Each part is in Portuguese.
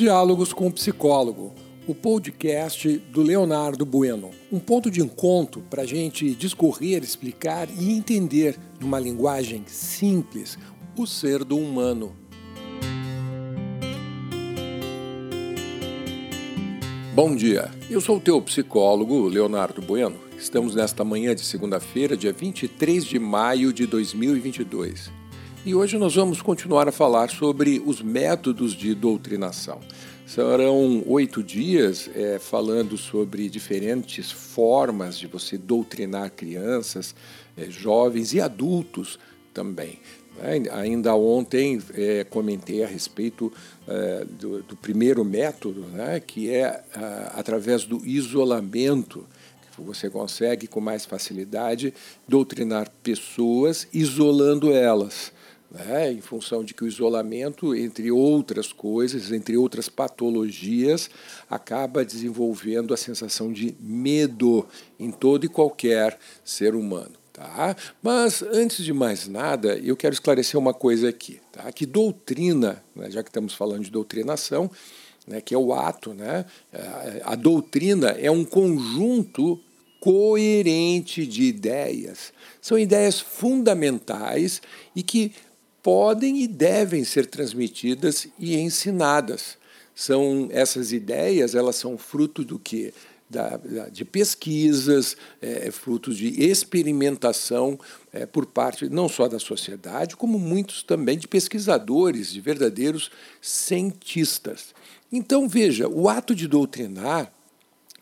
Diálogos com o Psicólogo, o podcast do Leonardo Bueno. Um ponto de encontro para a gente discorrer, explicar e entender, numa linguagem simples, o ser do humano. Bom dia, eu sou o teu psicólogo, Leonardo Bueno. Estamos nesta manhã de segunda-feira, dia 23 de maio de 2022. E hoje nós vamos continuar a falar sobre os métodos de doutrinação. Serão oito dias é, falando sobre diferentes formas de você doutrinar crianças, é, jovens e adultos também. É, ainda ontem é, comentei a respeito é, do, do, primeiro método, né, que é através do isolamento que você consegue com mais facilidade doutrinar pessoas isolando elas né, em função de que o isolamento, entre outras coisas, entre outras patologias, acaba desenvolvendo a sensação de medo em todo e qualquer ser humano. Tá? Mas, antes de mais nada, eu quero esclarecer uma coisa aqui. Tá? Que doutrina, né, já que estamos falando de doutrinação, né, que é o ato, né, a doutrina é um conjunto coerente de ideias. São ideias fundamentais e que podem e devem ser transmitidas e ensinadas. São essas ideias, elas são fruto do que? Da, da, de pesquisas, é, frutos de experimentação é, por parte não só da sociedade, como muitos também de pesquisadores, de verdadeiros cientistas. Então, veja, o ato de doutrinar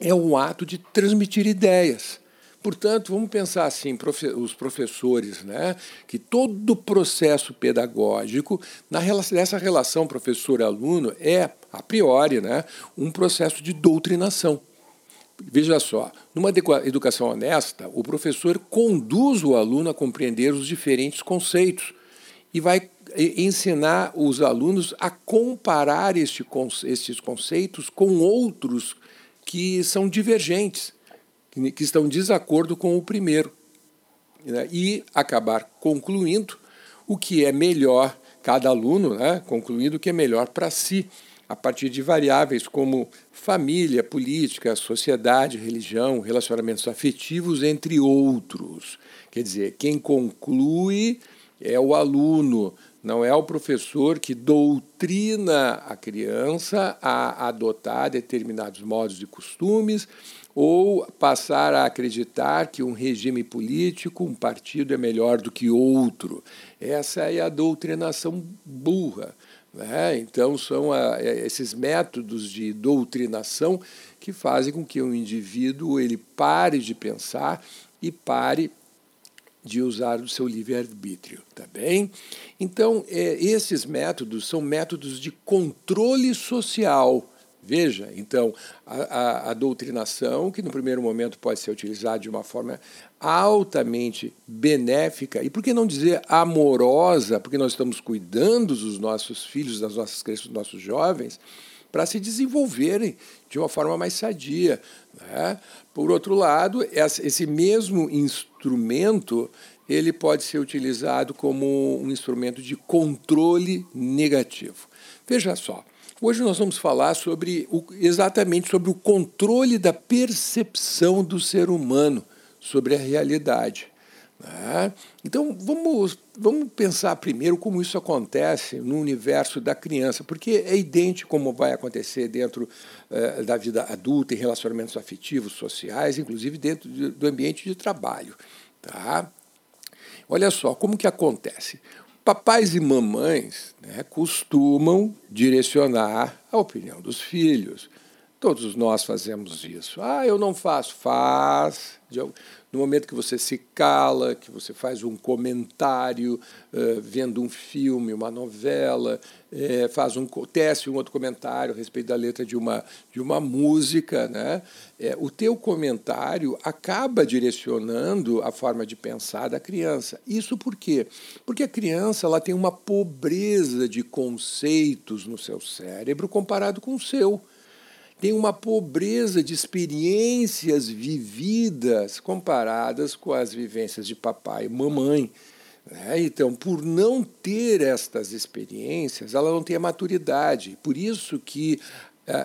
é um ato de transmitir ideias. Portanto, vamos pensar assim, os professores, né, que todo o processo pedagógico, na nessa relação professor-aluno, é, a priori, né, um processo de doutrinação. Veja só, numa educação honesta, o professor conduz o aluno a compreender os diferentes conceitos e vai ensinar os alunos a comparar este, estes conceitos com outros que são divergentes que estão em desacordo com o primeiro. Né? E acabar concluindo o que é melhor, cada aluno né? concluindo o que é melhor para si, a partir de variáveis como família, política, sociedade, religião, relacionamentos afetivos, entre outros. Quer dizer, quem conclui é o aluno, não é o professor que doutrina a criança a adotar determinados modos de costumes ou passar a acreditar que um regime político, um partido é melhor do que outro. Essa é a doutrinação burra. Né? Então, são a, é, esses métodos de doutrinação que fazem com que o indivíduo ele pare de pensar e pare de usar o seu livre-arbítrio, tá bem? Então, é, esses métodos são métodos de controle social Veja, então, a, a, a, doutrinação, que no primeiro momento pode ser utilizada de uma forma altamente benéfica, e por que não dizer amorosa, porque nós estamos cuidando dos nossos filhos, das nossas crianças, dos nossos jovens, para se desenvolverem de uma forma mais sadia. Né? Por outro lado, esse mesmo instrumento ele pode ser utilizado como um instrumento de controle negativo. Veja só, Hoje nós vamos falar sobre o, exatamente sobre o controle da percepção do ser humano sobre a realidade. Né? Então vamos, vamos pensar primeiro como isso acontece no universo da criança, porque é idêntico como vai acontecer dentro eh, da vida adulta, em relacionamentos afetivos, sociais, inclusive dentro de, do ambiente de trabalho. Tá? Olha só como que acontece. Papais e mamães né, costumam direcionar a opinião dos filhos. Todos nós fazemos isso. Ah, eu não faço. Faz. No momento que você se cala, que você faz um comentário, uh, vendo um filme, uma novela, uh, faz um teste um outro comentário a respeito da letra de uma, de uma música, né? É, o teu comentário acaba direcionando a forma de pensar da criança. Isso por quê? Porque a criança ela tem uma pobreza de conceitos no seu cérebro comparado com o seu tem uma pobreza de experiências vividas comparadas com as vivências de papai e mamãe. Né? Então, por não ter estas experiências, ela não tem a maturidade. Por isso que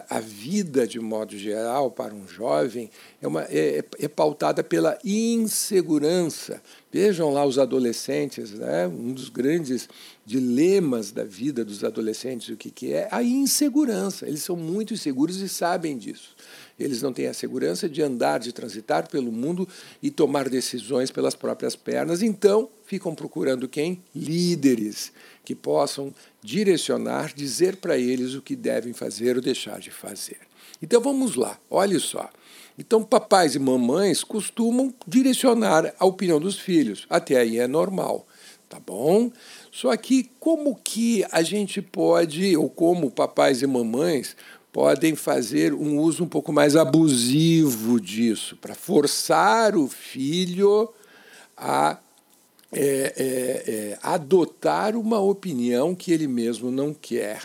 a vida, de modo geral, para um jovem é, uma, é, é, pautada pela insegurança. Vejam lá os adolescentes, né? um dos grandes dilemas da vida dos adolescentes, o que, que é? A insegurança. Eles são muito inseguros e sabem disso. Eles não têm a segurança de andar, de transitar pelo mundo e tomar decisões pelas próprias pernas. Então, ficam procurando quem? Líderes que possam direcionar, dizer para eles o que devem fazer ou deixar de fazer. Então vamos lá, olhe só. Então, papais e mamães costumam direcionar a opinião dos filhos. Até aí é normal, tá bom? Só que como que a gente pode, ou como papais e mamães podem fazer um uso um pouco mais abusivo disso, para forçar o filho a é, é, é, adotar uma opinião que ele mesmo não quer.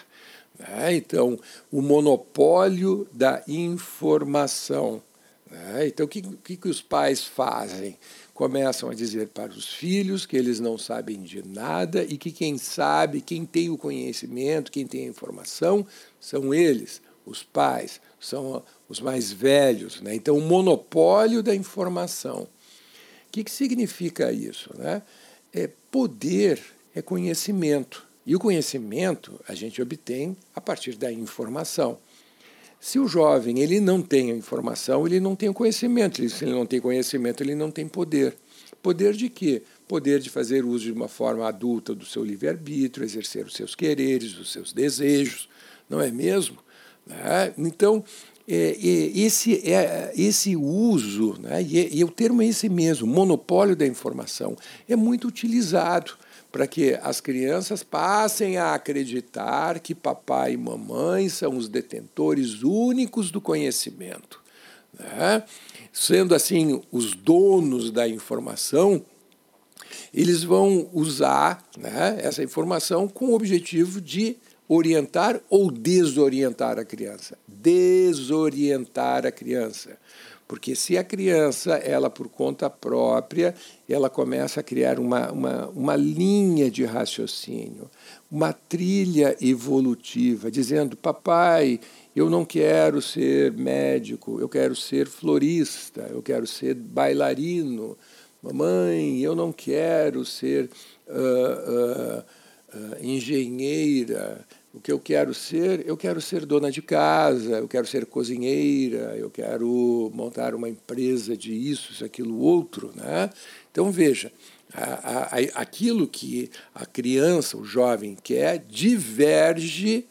Né? Então, o monopólio da informação. Né? Então, o que, que, que os pais fazem? Começam a dizer para os filhos que eles não sabem de nada e que quem sabe, quem tem o conhecimento, quem tem a informação, são eles, os pais, são os mais velhos. Né? Então, o monopólio da informação. O que, que significa isso? Né? É, poder é conhecimento. E o conhecimento a gente obtém a partir da informação. Se o jovem ele não tem a informação, ele não tem o conhecimento. Se ele não tem conhecimento, ele não tem poder. Poder de quê? Poder de fazer uso de uma forma adulta do seu livre-arbítrio, exercer os seus quereres, os seus desejos, não é mesmo? Né? Então, esse, é, esse uso, né, é, e o termo é esse mesmo, monopólio da informação, é muito utilizado para que as crianças passem a acreditar que papai e mamãe são os detentores únicos do conhecimento. Né? Sendo assim os donos da informação, eles vão usar né, essa informação com o objetivo de orientar ou desorientar a criança? Desorientar a criança. Porque se a criança, ela por conta própria, ela começa a criar uma, uma, uma linha de raciocínio, uma trilha evolutiva, dizendo: papai, eu não quero ser médico, eu quero ser florista, eu quero ser bailarino. Mamãe, eu não quero ser uh, uh, uh, engenheira, o que eu quero ser, eu quero ser dona de casa, eu quero ser cozinheira, eu quero montar uma empresa de isso, isso, aquilo, outro. Né? Então, veja, a, a, aquilo que a criança, o jovem quer, diverge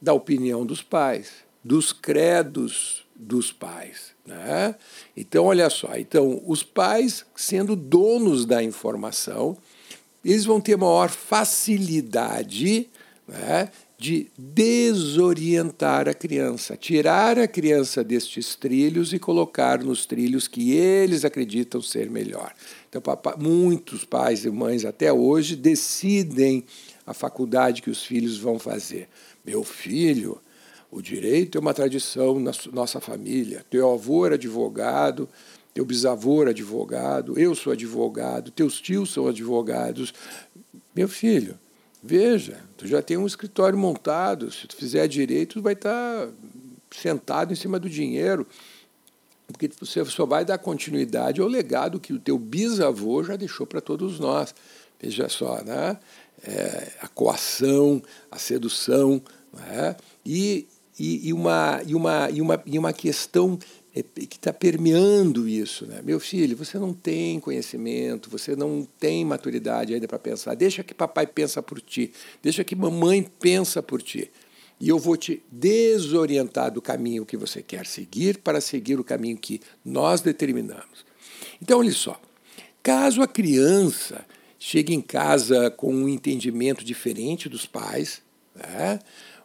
da opinião dos pais, dos credos dos pais. Né? Então, olha só, então, os pais, sendo donos da informação, eles vão ter maior facilidade né, de desorientar a criança, tirar a criança destes trilhos e colocar nos trilhos que eles acreditam ser melhor. Então, papai, muitos pais e mães até hoje decidem a faculdade que os filhos vão fazer. Meu filho, o direito é uma tradição na nossa família. Teu avô era advogado, teu bisavô era advogado, eu sou advogado, teus tios são advogados. Meu filho, Veja, tu já tem um escritório montado, se tu fizer direito, tu vai estar tá sentado em cima do dinheiro, porque você só vai dar continuidade ao legado que o teu bisavô já deixou para todos nós. Veja só, né? É, a coação, a sedução, né? e, e, e, uma, e, uma, e, uma, e uma questão que está permeando isso. Né? Meu filho, você não tem conhecimento, você não tem maturidade ainda para pensar. Deixa que papai pensa por ti, deixa que mamãe pensa por ti. E eu vou te desorientar do caminho que você quer seguir para seguir o caminho que nós determinamos. Então, olha só. Caso a criança chegue em casa com um entendimento diferente dos pais, né?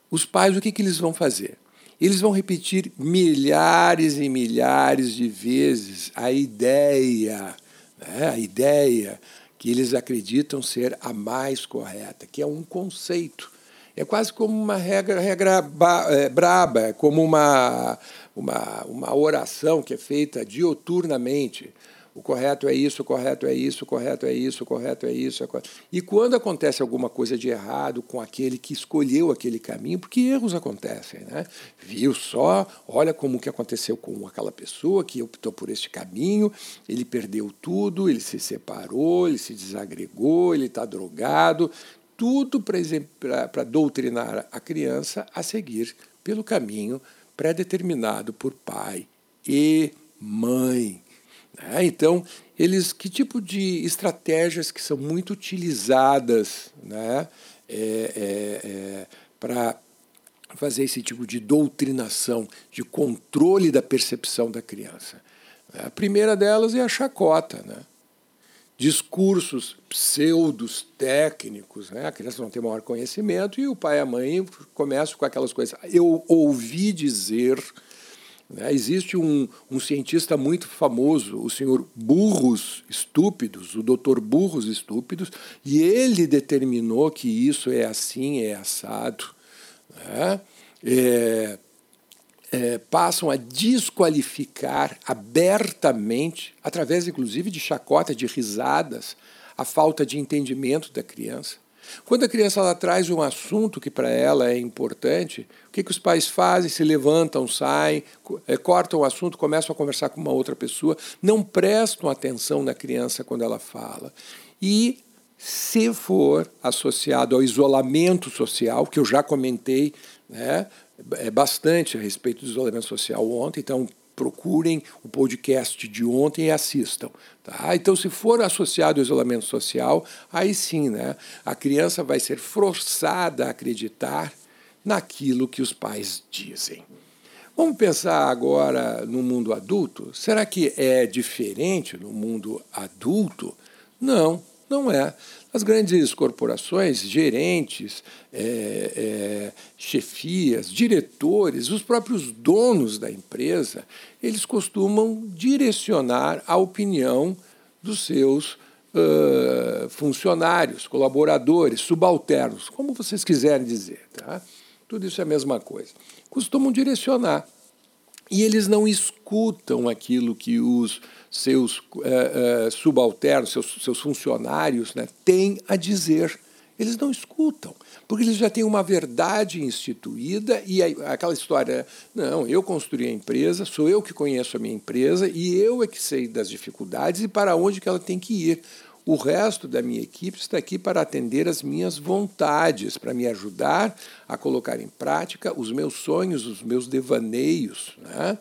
os pais o que, que eles vão fazer? Eles vão repetir milhares e milhares de vezes a ideia, né? a ideia que eles acreditam ser a mais correta, que é um conceito. É quase como uma regra, regra é, braba, é como uma, uma, uma oração que é feita dioturnamente. O correto é isso, o correto é isso, o correto é isso, o correto é isso. E quando acontece alguma coisa de errado com aquele que escolheu aquele caminho, porque erros acontecem, né? Viu só, olha como que aconteceu com aquela pessoa que optou por este caminho, ele perdeu tudo, ele se separou, ele se desagregou, ele está drogado, tudo para doutrinar a criança a seguir pelo caminho pré-determinado por pai e mãe. Né? Então, eles que tipo de estratégias que são muito utilizadas né? É, é, é, para fazer esse tipo de doutrinação, de controle da percepção da criança. A primeira delas é a chacota, né? discursos pseudos técnicos, né? a criança não tem maior conhecimento e o pai e a mãe começam com aquelas coisas. Eu ouvi dizer? Existe um, um cientista muito famoso, o senhor Burros Estúpidos, o doutor Burros Estúpidos, e ele determinou que isso é assim, é assado. Né? É, é, passam a desqualificar abertamente, através inclusive de chacota, de risadas, a falta de entendimento da criança. Quando a criança ela traz um assunto que para ela é importante, o que, que os pais fazem? Se levantam, saem, é, cortam o assunto, começam a conversar com uma outra pessoa, não prestam atenção na criança quando ela fala. E se for associado ao isolamento social, que eu já comentei né, é bastante a respeito do isolamento social ontem, então procurem o podcast de ontem e assistam. Tá? Então, se for associado ao isolamento social, aí sim, né, a criança vai ser forçada a acreditar naquilo que os pais dizem. Vamos pensar agora no mundo adulto? Será que é diferente no mundo adulto? Não, não é. As grandes corporações, gerentes, é, é, chefias, diretores, os próprios donos da empresa, eles costumam direcionar a opinião dos seus uh, funcionários, colaboradores, subalternos, como vocês quiserem dizer. Tá? Tudo isso é a mesma coisa. Costumam direcionar. E eles não escutam aquilo que os seus uh, uh, subalternos, seus, seus funcionários, né, têm a dizer. Eles não escutam, porque eles já têm uma verdade instituída e aquela história, não, eu construí a empresa, sou eu que conheço a minha empresa e eu é que sei das dificuldades e para onde que ela tem que ir. O resto da minha equipe está aqui para atender as minhas vontades, para me ajudar a colocar em prática os meus sonhos, os meus devaneios. Né?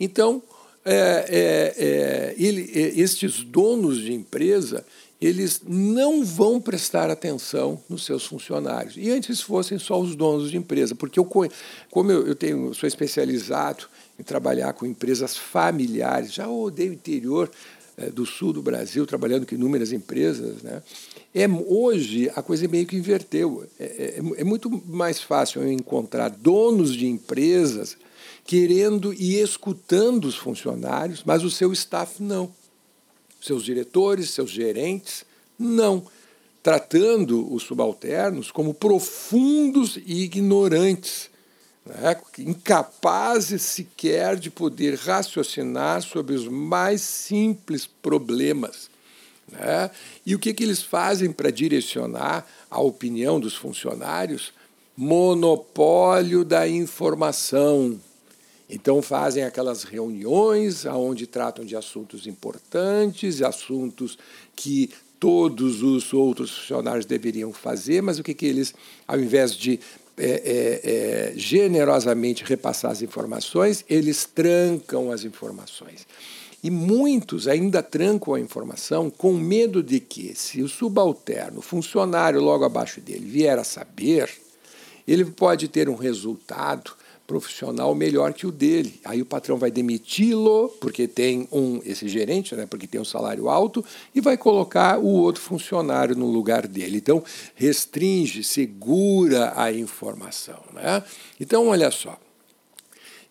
Então, é, é, é, ele, é, estes donos de empresa eles não vão prestar atenção nos seus funcionários. E antes fossem só os donos de empresa, porque eu, como eu, eu tenho, sou especializado em trabalhar com empresas familiares, já odeio interior do sul do Brasil, trabalhando com inúmeras empresas, né? É, hoje a coisa meio que inverteu. É, é, é muito mais fácil eu encontrar donos de empresas querendo e escutando os funcionários, mas o seu staff não. Seus diretores, seus gerentes, não. Tratando os subalternos como profundos e ignorantes, né? incapazes sequer de poder raciocinar sobre os mais simples problemas. Né? E o que, que eles fazem para direcionar a opinião dos funcionários? Monopólio da informação. Então fazem aquelas reuniões onde tratam de assuntos importantes, assuntos que todos os outros funcionários deveriam fazer, mas o que, que eles, ao invés de é, é, é, generosamente repassar as informações, eles trancam as informações. E muitos ainda trancam a informação com medo de que, se o subalterno, funcionário logo abaixo dele, vier a saber, ele pode ter um resultado profissional melhor que o dele. Aí o patrão vai demiti-lo, porque tem um esse gerente, né, porque tem um salário alto, e vai colocar o outro funcionário no lugar dele. Então, restringe, segura a informação. Né? Então, olha só.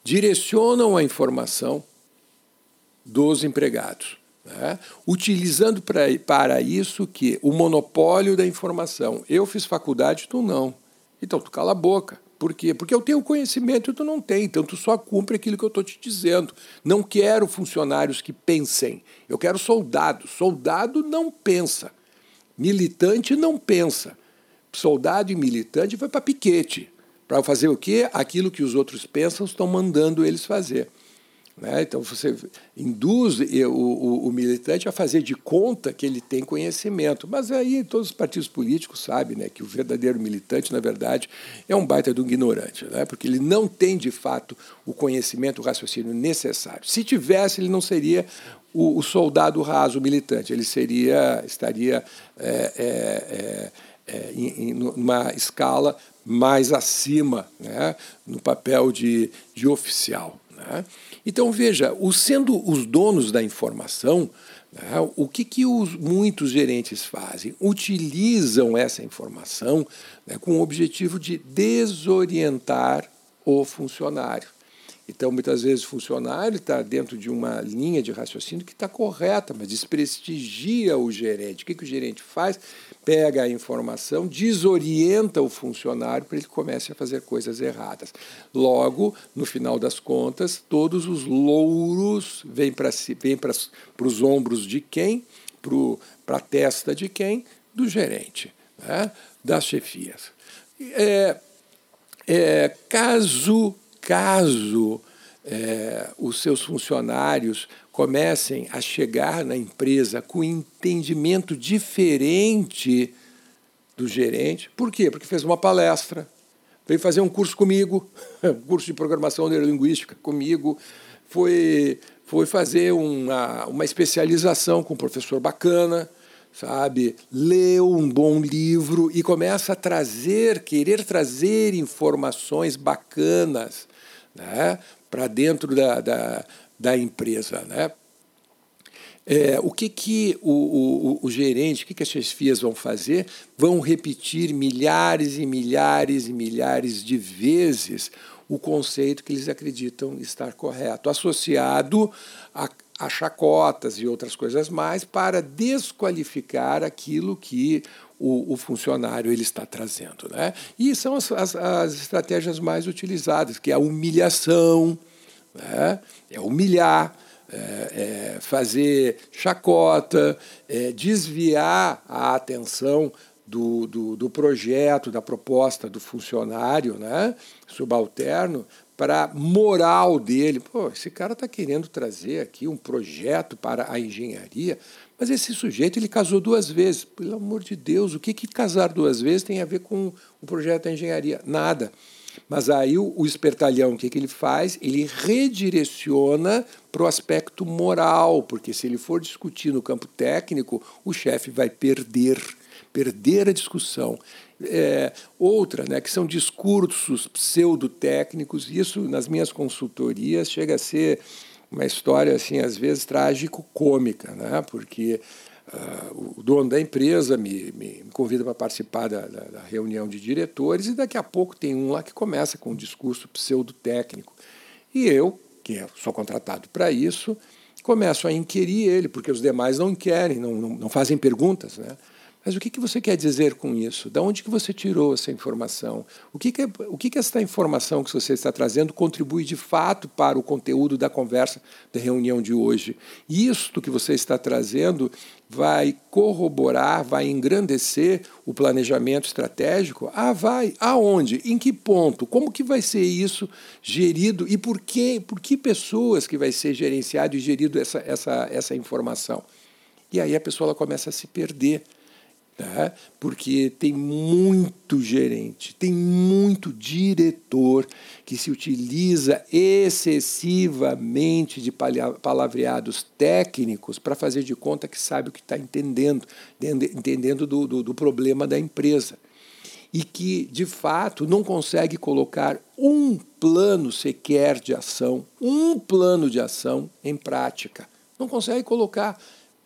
Direcionam a informação dos empregados. Né? utilizando pra, para isso que o monopólio da informação. Eu fiz faculdade, tu não. Então, tu cala a boca Por quê? Porque eu tenho conhecimento e tu não tem, então tu só cumpre aquilo que eu estou te dizendo. Não quero funcionários que pensem, eu quero soldados. Soldado não pensa, militante não pensa. Soldado e militante vai para piquete, para fazer o quê? Aquilo que os outros pensam estão mandando eles fazer. Né? Então você induz o, o, o, militante a fazer de conta que ele tem conhecimento. Mas aí todos os partidos políticos sabem né, que o verdadeiro militante, na verdade, é um baita de um ignorante, né? porque ele não tem de fato o conhecimento, o raciocínio necessário. Se tivesse, ele não seria o, o soldado raso, militante, ele seria, estaria é, é, é, é em, em uma escala mais acima, né, no papel de, de oficial. Né? Então, veja, os, sendo os donos da informação, né, o que, que os, muitos gerentes fazem? Utilizam essa informação né, com o objetivo de desorientar o funcionário. Então, muitas vezes, o funcionário está dentro de uma linha de raciocínio que está correta, mas desprestigia o gerente. O que, que o gerente faz? Pega a informação, desorienta o funcionário para ele comece a fazer coisas erradas. Logo, no final das contas, todos os louros vêm para vêm para os ombros de quem? Para a testa de quem? Do gerente, né? das chefias. É, é, caso caso é, os seus funcionários comecem a chegar na empresa com entendimento diferente do gerente. Por quê? Porque fez uma palestra, veio fazer um curso comigo, um curso de programação neurolinguística comigo, foi, foi fazer uma, uma especialização com um professor bacana, sabe? Leu um bom livro e começa a trazer, querer trazer informações bacanas né, para dentro da, da, da, empresa. Né? É, o que, que o, o, o gerente, o que, que as chefias vão fazer? Vão repetir milhares e milhares e milhares de vezes o conceito que eles acreditam estar correto, associado a, a chacotas e outras coisas mais, para desqualificar aquilo que o, o, funcionário ele está trazendo. Né? E são as, as, as estratégias mais utilizadas, que é a humilhação, né? é humilhar, é, é fazer chacota, é desviar a atenção do, do, do, projeto, da proposta do funcionário né? subalterno para moral dele. Pô, esse cara está querendo trazer aqui um projeto para a engenharia, mas esse sujeito ele casou duas vezes. Pelo amor de Deus, o que, que casar duas vezes tem a ver com o projeto da engenharia? Nada. Mas aí o, o espertalhão, o que, que ele faz? Ele redireciona para o aspecto moral, porque se ele for discutir no campo técnico, o chefe vai perder, perder a discussão. É, outra, né, que são discursos pseudotécnicos, isso nas minhas consultorias chega a ser uma história, assim, às vezes trágico-cômica, né? porque uh, o dono da empresa me, me, me convida para participar da, da, da, reunião de diretores e daqui a pouco tem um lá que começa com um discurso pseudo-técnico. E eu, que sou contratado para isso, começo a inquirir ele, porque os demais não querem, não, não, não fazem perguntas. Né? Mas o que, que você quer dizer com isso? Da onde que você tirou essa informação? O que, que, o que, que essa informação que você está trazendo contribui de fato para o conteúdo da conversa da reunião de hoje? Isto que você está trazendo vai corroborar, vai engrandecer o planejamento estratégico? Ah, vai. Aonde? Em que ponto? Como que vai ser isso gerido e por que, por que pessoas que vai ser gerenciado e gerido essa, essa, essa informação? E aí a pessoa começa a se perder Tá? Porque tem muito gerente, tem muito diretor que se utiliza excessivamente de palavreados técnicos para fazer de conta que sabe o que está entendendo, entendendo do, do, do problema da empresa. E que, de fato, não consegue colocar um plano sequer de ação, um plano de ação em prática. Não consegue colocar.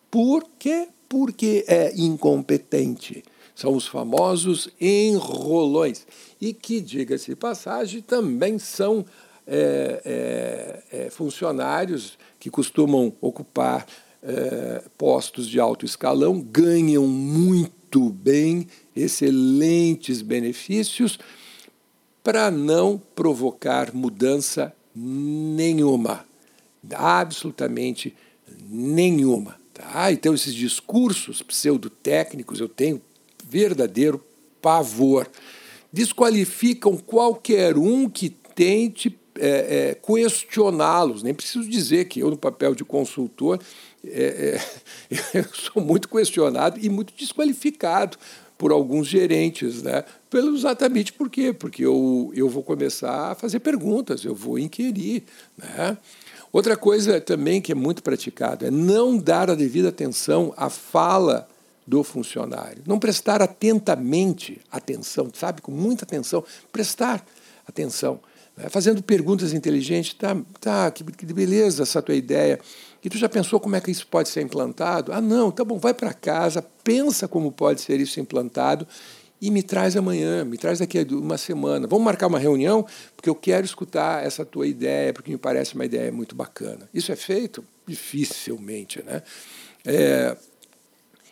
Por quê? Porque é incompetente. São os famosos enrolões. E que, diga-se passagem, também são é, é, é, funcionários que costumam ocupar é, postos de alto escalão, ganham muito bem, excelentes benefícios, para não provocar mudança nenhuma, absolutamente nenhuma. Tá? Então, esses discursos pseudo-técnicos eu tenho verdadeiro pavor. Desqualificam qualquer um que tente é, é, questioná-los. Nem preciso dizer que eu, no papel de consultor, é, é eu sou muito questionado e muito desqualificado por alguns gerentes, né? Pelo, exatamente por quê? Porque eu, eu vou começar a fazer perguntas, eu vou inquirir. Né? Outra coisa também que é muito praticado é não dar a devida atenção à fala do funcionário. Não prestar atentamente atenção, sabe? Com muita atenção. Prestar atenção. Né? Fazendo perguntas inteligentes. Tá, tá que, que beleza essa tua ideia. E tu já pensou como é que isso pode ser implantado? Ah, não, tá bom, vai para casa, pensa como pode ser isso implantado e me traz amanhã, me traz daqui a uma semana. Vamos marcar uma reunião, porque eu quero escutar essa tua ideia, porque me parece uma ideia muito bacana. Isso é feito? Dificilmente, né? É,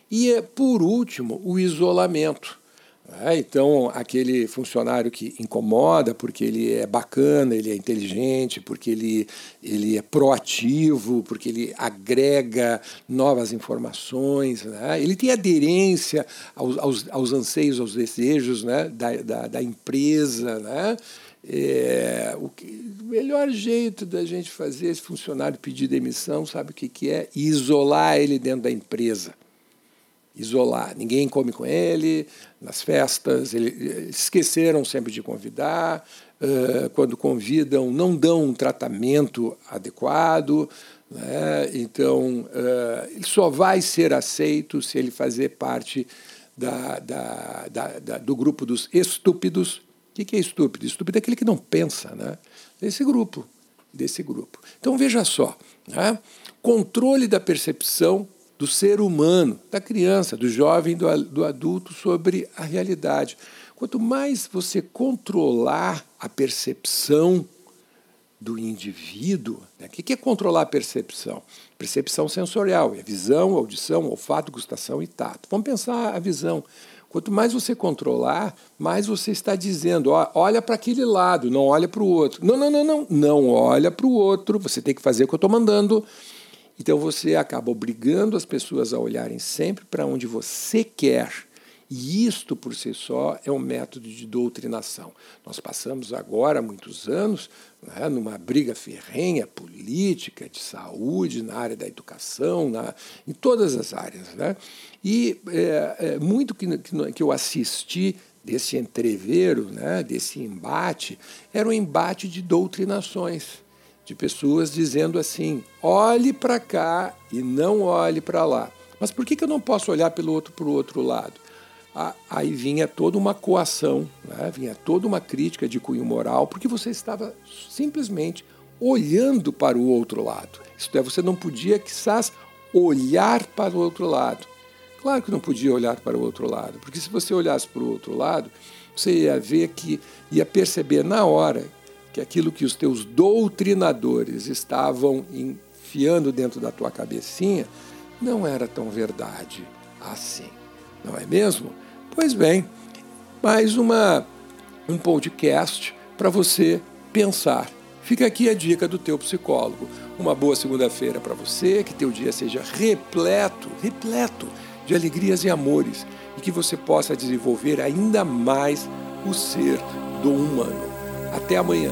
e, é, por último, o isolamento. É, então, aquele funcionário que incomoda porque ele é bacana, ele é inteligente, porque ele, ele é proativo, porque ele agrega novas informações, né? ele tem aderência aos, aos, aos anseios, aos desejos né? da, da, da empresa. Né? É, o, que, o melhor jeito da gente fazer esse funcionário pedir demissão, sabe o que, que é? Isolar ele dentro da empresa isolar. Ninguém come com ele nas festas, ele, esqueceram sempre de convidar. Uh, quando convidam, não dão um tratamento adequado. Né? Então, uh, ele só vai ser aceito se ele fazer parte da, da, da, do grupo dos estúpidos. O que é estúpido? Estúpido é aquele que não pensa, né? Desse grupo, desse grupo. Então veja só, né? controle da percepção do ser humano, da criança, do jovem, do, do adulto sobre a realidade. Quanto mais você controlar a percepção do indivíduo, né? o que é controlar a percepção? Percepção sensorial, é visão, audição, olfato, gustação e tato. Vamos pensar a visão. Quanto mais você controlar, mais você está dizendo, ó, olha para aquele lado, não olha para o outro. Não, não, não, não, não olha para o outro, você tem que fazer o que eu estou mandando. Então você acaba obrigando as pessoas a olharem sempre para onde você quer. E isto, por si só, é um método de doutrinação. Nós passamos agora muitos anos né, numa briga ferrenha política, de saúde, na área da educação, na, em todas as áreas. Né? E é, é, muito que, que eu assisti desse entreveiro, né, desse embate, era um embate de doutrinações de pessoas dizendo assim: olhe para cá e não olhe para lá. Mas por que, que eu não posso olhar pelo outro para o outro lado? Aí vinha toda uma coação, né? vinha toda uma crítica de cunho moral, porque você estava simplesmente olhando para o outro lado. Isto é, você não podia, quizás, olhar para o outro lado. Claro que não podia olhar para o outro lado, porque se você olhasse para o outro lado, você ia ver que ia perceber na hora que aquilo que os teus doutrinadores estavam enfiando dentro da tua cabecinha não era tão verdade assim, não é mesmo? Pois bem, mais uma um podcast para você pensar. Fica aqui a dica do teu psicólogo. Uma boa segunda-feira para você, que teu dia seja repleto, repleto de alegrias e amores e que você possa desenvolver ainda mais o ser do humano. Até amanhã.